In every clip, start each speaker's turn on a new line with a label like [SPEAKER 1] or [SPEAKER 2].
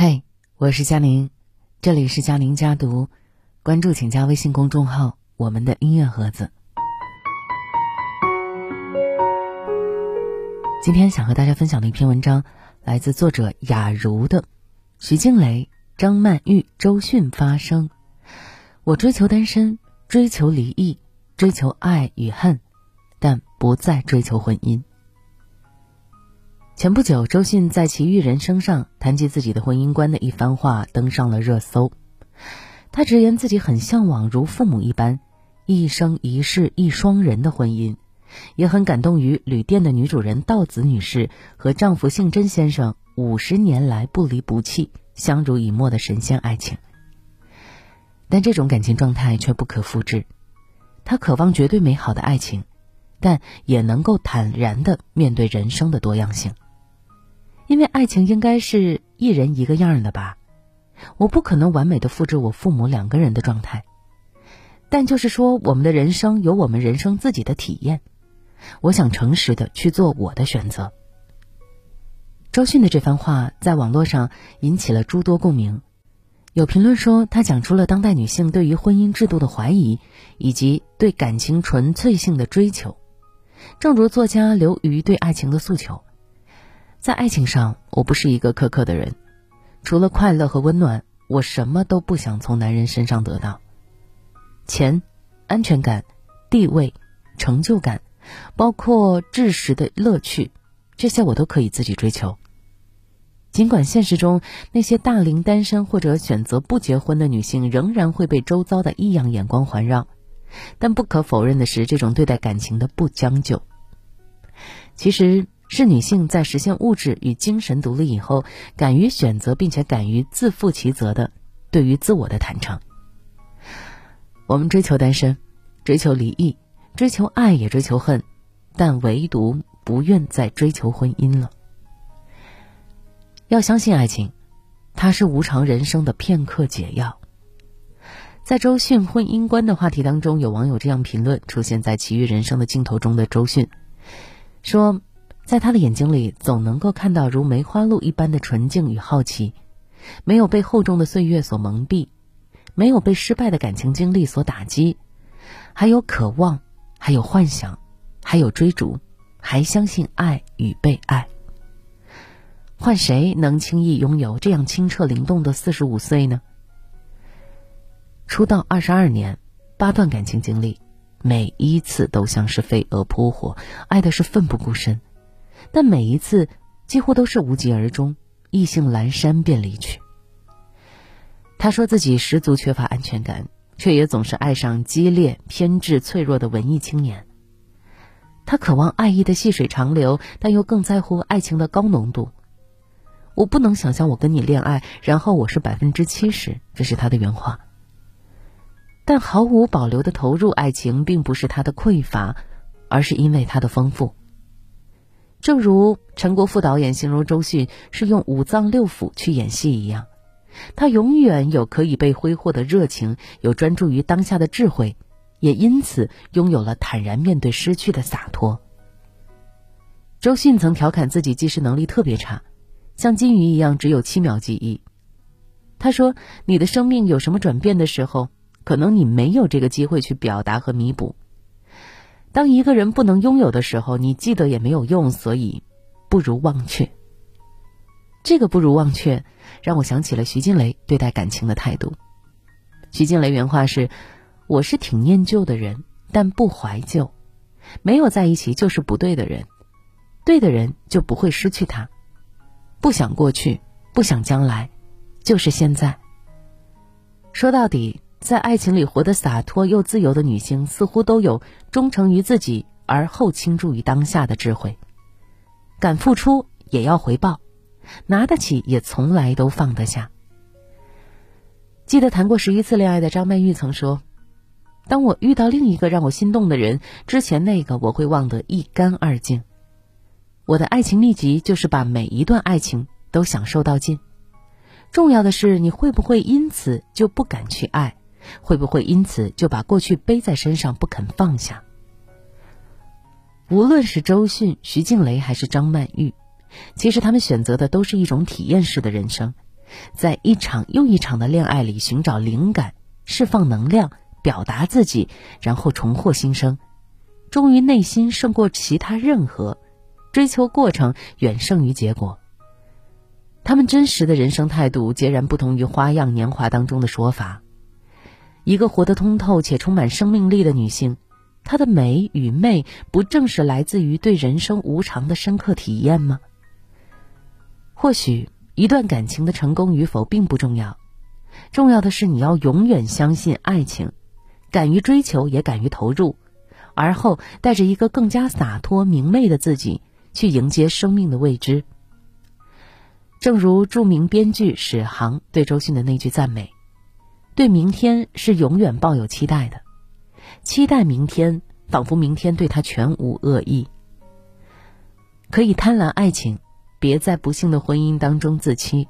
[SPEAKER 1] 嘿，我是佳宁，这里是佳宁家读，关注请加微信公众号“我们的音乐盒子”。今天想和大家分享的一篇文章，来自作者雅茹的《徐静蕾、张曼玉、周迅发声》。我追求单身，追求离异，追求爱与恨，但不再追求婚姻。前不久，周迅在《奇遇人生》上谈及自己的婚姻观的一番话登上了热搜。他直言自己很向往如父母一般，一生一世一双人的婚姻，也很感动于旅店的女主人道子女士和丈夫姓甄先生五十年来不离不弃、相濡以沫的神仙爱情。但这种感情状态却不可复制。他渴望绝对美好的爱情，但也能够坦然的面对人生的多样性。因为爱情应该是一人一个样的吧，我不可能完美的复制我父母两个人的状态，但就是说我们的人生有我们人生自己的体验，我想诚实的去做我的选择。周迅的这番话在网络上引起了诸多共鸣，有评论说他讲出了当代女性对于婚姻制度的怀疑，以及对感情纯粹性的追求，正如作家刘瑜对爱情的诉求。在爱情上，我不是一个苛刻的人，除了快乐和温暖，我什么都不想从男人身上得到。钱、安全感、地位、成就感，包括知识的乐趣，这些我都可以自己追求。尽管现实中那些大龄单身或者选择不结婚的女性仍然会被周遭的异样眼光环绕，但不可否认的是，这种对待感情的不将就，其实。是女性在实现物质与精神独立以后，敢于选择并且敢于自负其责的，对于自我的坦诚。我们追求单身，追求离异，追求爱也追求恨，但唯独不愿再追求婚姻了。要相信爱情，它是无常人生的片刻解药。在周迅婚姻观的话题当中，有网友这样评论：出现在《奇遇人生》的镜头中的周迅，说。在他的眼睛里，总能够看到如梅花鹿一般的纯净与好奇，没有被厚重的岁月所蒙蔽，没有被失败的感情经历所打击，还有渴望，还有幻想，还有追逐，还相信爱与被爱。换谁能轻易拥有这样清澈灵动的四十五岁呢？出道二十二年，八段感情经历，每一次都像是飞蛾扑火，爱的是奋不顾身。但每一次几乎都是无疾而终，意兴阑珊便离去。他说自己十足缺乏安全感，却也总是爱上激烈、偏执、脆弱的文艺青年。他渴望爱意的细水长流，但又更在乎爱情的高浓度。我不能想象我跟你恋爱，然后我是百分之七十，这是他的原话。但毫无保留的投入爱情，并不是他的匮乏，而是因为他的丰富。正如陈国富导演形容周迅是用五脏六腑去演戏一样，他永远有可以被挥霍的热情，有专注于当下的智慧，也因此拥有了坦然面对失去的洒脱。周迅曾调侃自己记事能力特别差，像金鱼一样只有七秒记忆。他说：“你的生命有什么转变的时候，可能你没有这个机会去表达和弥补。”当一个人不能拥有的时候，你记得也没有用，所以不如忘却。这个不如忘却，让我想起了徐静蕾对待感情的态度。徐静蕾原话是：“我是挺念旧的人，但不怀旧。没有在一起就是不对的人，对的人就不会失去他。不想过去，不想将来，就是现在。”说到底。在爱情里活得洒脱又自由的女性，似乎都有忠诚于自己而后倾注于当下的智慧。敢付出也要回报，拿得起也从来都放得下。记得谈过十一次恋爱的张曼玉曾说：“当我遇到另一个让我心动的人，之前那个我会忘得一干二净。我的爱情秘籍就是把每一段爱情都享受到尽。重要的是，你会不会因此就不敢去爱？”会不会因此就把过去背在身上不肯放下？无论是周迅、徐静蕾还是张曼玉，其实他们选择的都是一种体验式的人生，在一场又一场的恋爱里寻找灵感、释放能量、表达自己，然后重获新生，忠于内心胜过其他任何，追求过程远胜于结果。他们真实的人生态度截然不同于《花样年华》当中的说法。一个活得通透且充满生命力的女性，她的美与媚不正是来自于对人生无常的深刻体验吗？或许一段感情的成功与否并不重要，重要的是你要永远相信爱情，敢于追求也敢于投入，而后带着一个更加洒脱明媚的自己去迎接生命的未知。正如著名编剧史航对周迅的那句赞美。对明天是永远抱有期待的，期待明天，仿佛明天对他全无恶意。可以贪婪爱情，别在不幸的婚姻当中自欺。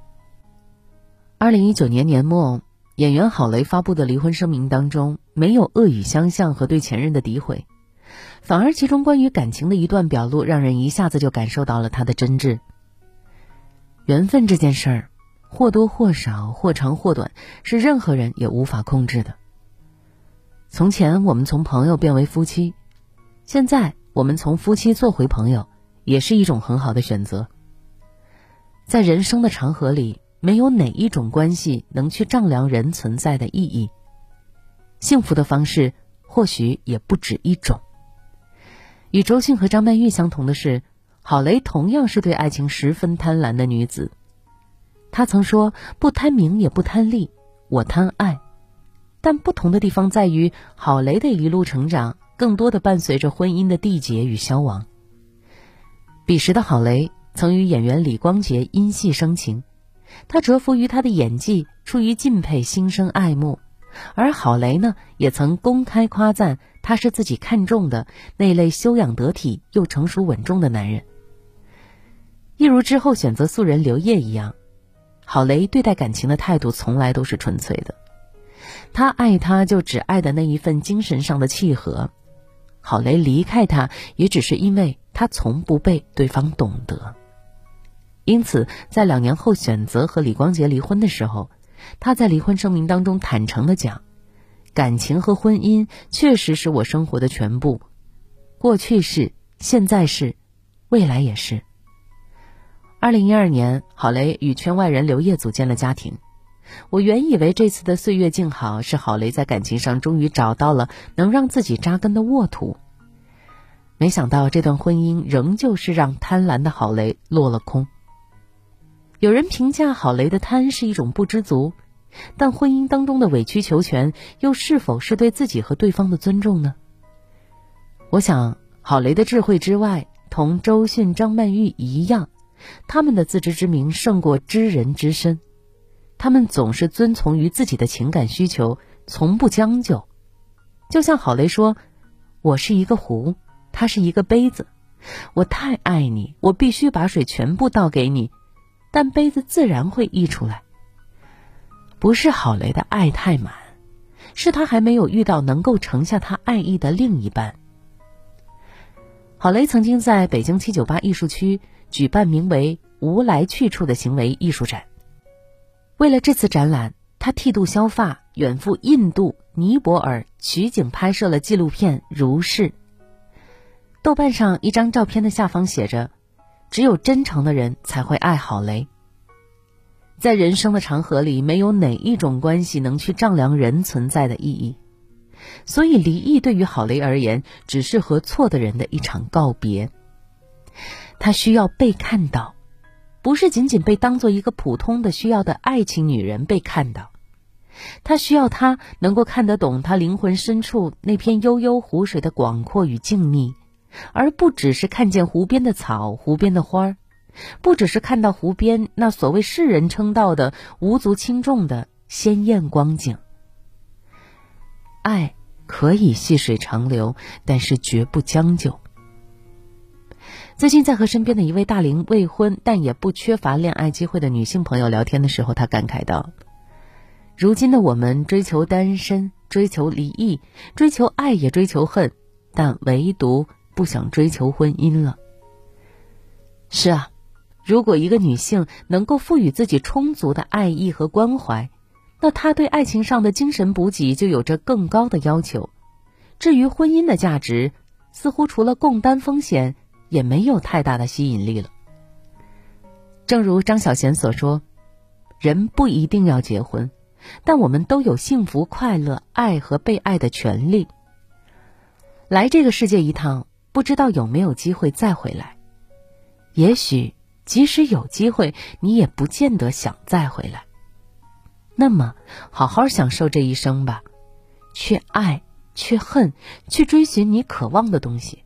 [SPEAKER 1] 二零一九年年末，演员郝蕾发布的离婚声明当中，没有恶语相向和对前任的诋毁，反而其中关于感情的一段表露，让人一下子就感受到了他的真挚。缘分这件事儿。或多或少，或长或短，是任何人也无法控制的。从前我们从朋友变为夫妻，现在我们从夫妻做回朋友，也是一种很好的选择。在人生的长河里，没有哪一种关系能去丈量人存在的意义。幸福的方式或许也不止一种。与周迅和张曼玉相同的是，郝蕾同样是对爱情十分贪婪的女子。他曾说：“不贪名也不贪利，我贪爱。”但不同的地方在于，郝蕾的一路成长更多的伴随着婚姻的缔结与消亡。彼时的郝蕾曾与演员李光洁因戏生情，他折服于他的演技，出于敬佩心生爱慕。而郝蕾呢，也曾公开夸赞他是自己看中的那类修养得体又成熟稳重的男人。一如之后选择素人刘烨一样。郝蕾对待感情的态度从来都是纯粹的，他爱他就只爱的那一份精神上的契合。郝蕾离开他也只是因为他从不被对方懂得。因此，在两年后选择和李光洁离婚的时候，他在离婚声明当中坦诚的讲：“感情和婚姻确实是我生活的全部，过去是，现在是，未来也是。”二零一二年，郝蕾与圈外人刘烨组建了家庭。我原以为这次的岁月静好是郝蕾在感情上终于找到了能让自己扎根的沃土，没想到这段婚姻仍旧是让贪婪的郝蕾落了空。有人评价郝蕾的贪是一种不知足，但婚姻当中的委曲求全又是否是对自己和对方的尊重呢？我想，郝蕾的智慧之外，同周迅、张曼玉一样。他们的自知之明胜过知人之身，他们总是遵从于自己的情感需求，从不将就。就像郝雷说：“我是一个壶，他是一个杯子，我太爱你，我必须把水全部倒给你，但杯子自然会溢出来。”不是郝雷的爱太满，是他还没有遇到能够盛下他爱意的另一半。郝雷曾经在北京七九八艺术区。举办名为“无来去处”的行为艺术展。为了这次展览，他剃度削发，远赴印度、尼泊尔取景拍摄了纪录片《如是》。豆瓣上一张照片的下方写着：“只有真诚的人才会爱郝蕾。”在人生的长河里，没有哪一种关系能去丈量人存在的意义，所以离异对于郝蕾而言，只是和错的人的一场告别。她需要被看到，不是仅仅被当做一个普通的需要的爱情女人被看到。她需要他能够看得懂她灵魂深处那片悠悠湖水的广阔与静谧，而不只是看见湖边的草、湖边的花儿，不只是看到湖边那所谓世人称道的无足轻重的鲜艳光景。爱可以细水长流，但是绝不将就。最近在和身边的一位大龄未婚但也不缺乏恋爱机会的女性朋友聊天的时候，她感慨道：“如今的我们追求单身，追求离异，追求爱也追求恨，但唯独不想追求婚姻了。”是啊，如果一个女性能够赋予自己充足的爱意和关怀，那她对爱情上的精神补给就有着更高的要求。至于婚姻的价值，似乎除了共担风险，也没有太大的吸引力了。正如张小娴所说：“人不一定要结婚，但我们都有幸福、快乐、爱和被爱的权利。来这个世界一趟，不知道有没有机会再回来。也许，即使有机会，你也不见得想再回来。那么，好好享受这一生吧，去爱，去恨，去追寻你渴望的东西，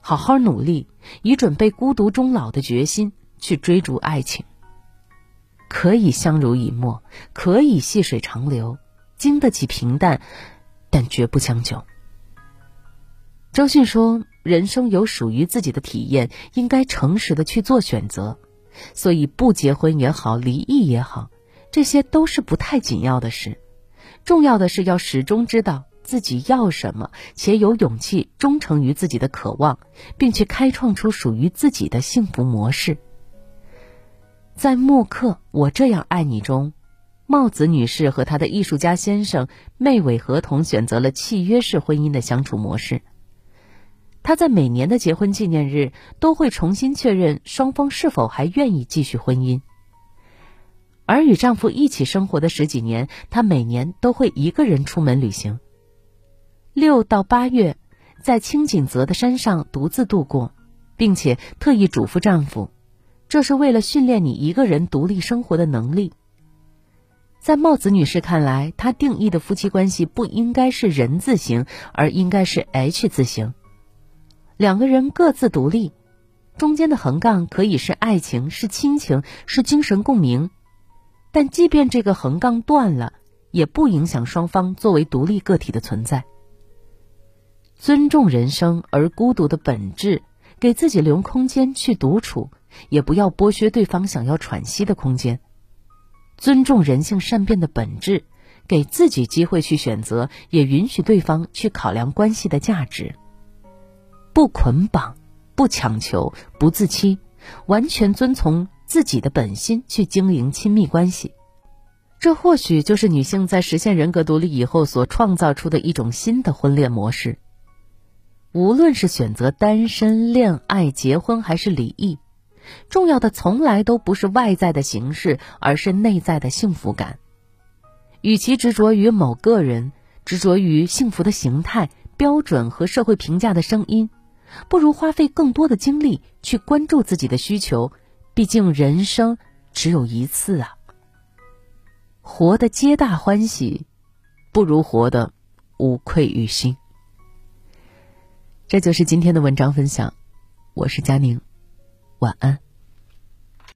[SPEAKER 1] 好好努力，以准备孤独终老的决心。”去追逐爱情，可以相濡以沫，可以细水长流，经得起平淡，但绝不将就。周迅说：“人生有属于自己的体验，应该诚实的去做选择。所以，不结婚也好，离异也好，这些都是不太紧要的事。重要的是要始终知道自己要什么，且有勇气忠诚于自己的渴望，并且开创出属于自己的幸福模式。”在默克，我这样爱你中，帽子女士和她的艺术家先生妹尾合同选择了契约式婚姻的相处模式。她在每年的结婚纪念日都会重新确认双方是否还愿意继续婚姻。而与丈夫一起生活的十几年，她每年都会一个人出门旅行，六到八月在青井泽的山上独自度过，并且特意嘱咐丈夫。这是为了训练你一个人独立生活的能力。在帽子女士看来，她定义的夫妻关系不应该是人字形，而应该是 H 字形。两个人各自独立，中间的横杠可以是爱情、是亲情、是精神共鸣，但即便这个横杠断了，也不影响双方作为独立个体的存在。尊重人生而孤独的本质，给自己留空间去独处。也不要剥削对方想要喘息的空间，尊重人性善变的本质，给自己机会去选择，也允许对方去考量关系的价值。不捆绑，不强求，不自欺，完全遵从自己的本心去经营亲密关系，这或许就是女性在实现人格独立以后所创造出的一种新的婚恋模式。无论是选择单身、恋爱、结婚，还是离异。重要的从来都不是外在的形式，而是内在的幸福感。与其执着于某个人，执着于幸福的形态、标准和社会评价的声音，不如花费更多的精力去关注自己的需求。毕竟人生只有一次啊！活得皆大欢喜，不如活得无愧于心。这就是今天的文章分享，我是佳宁。晚安。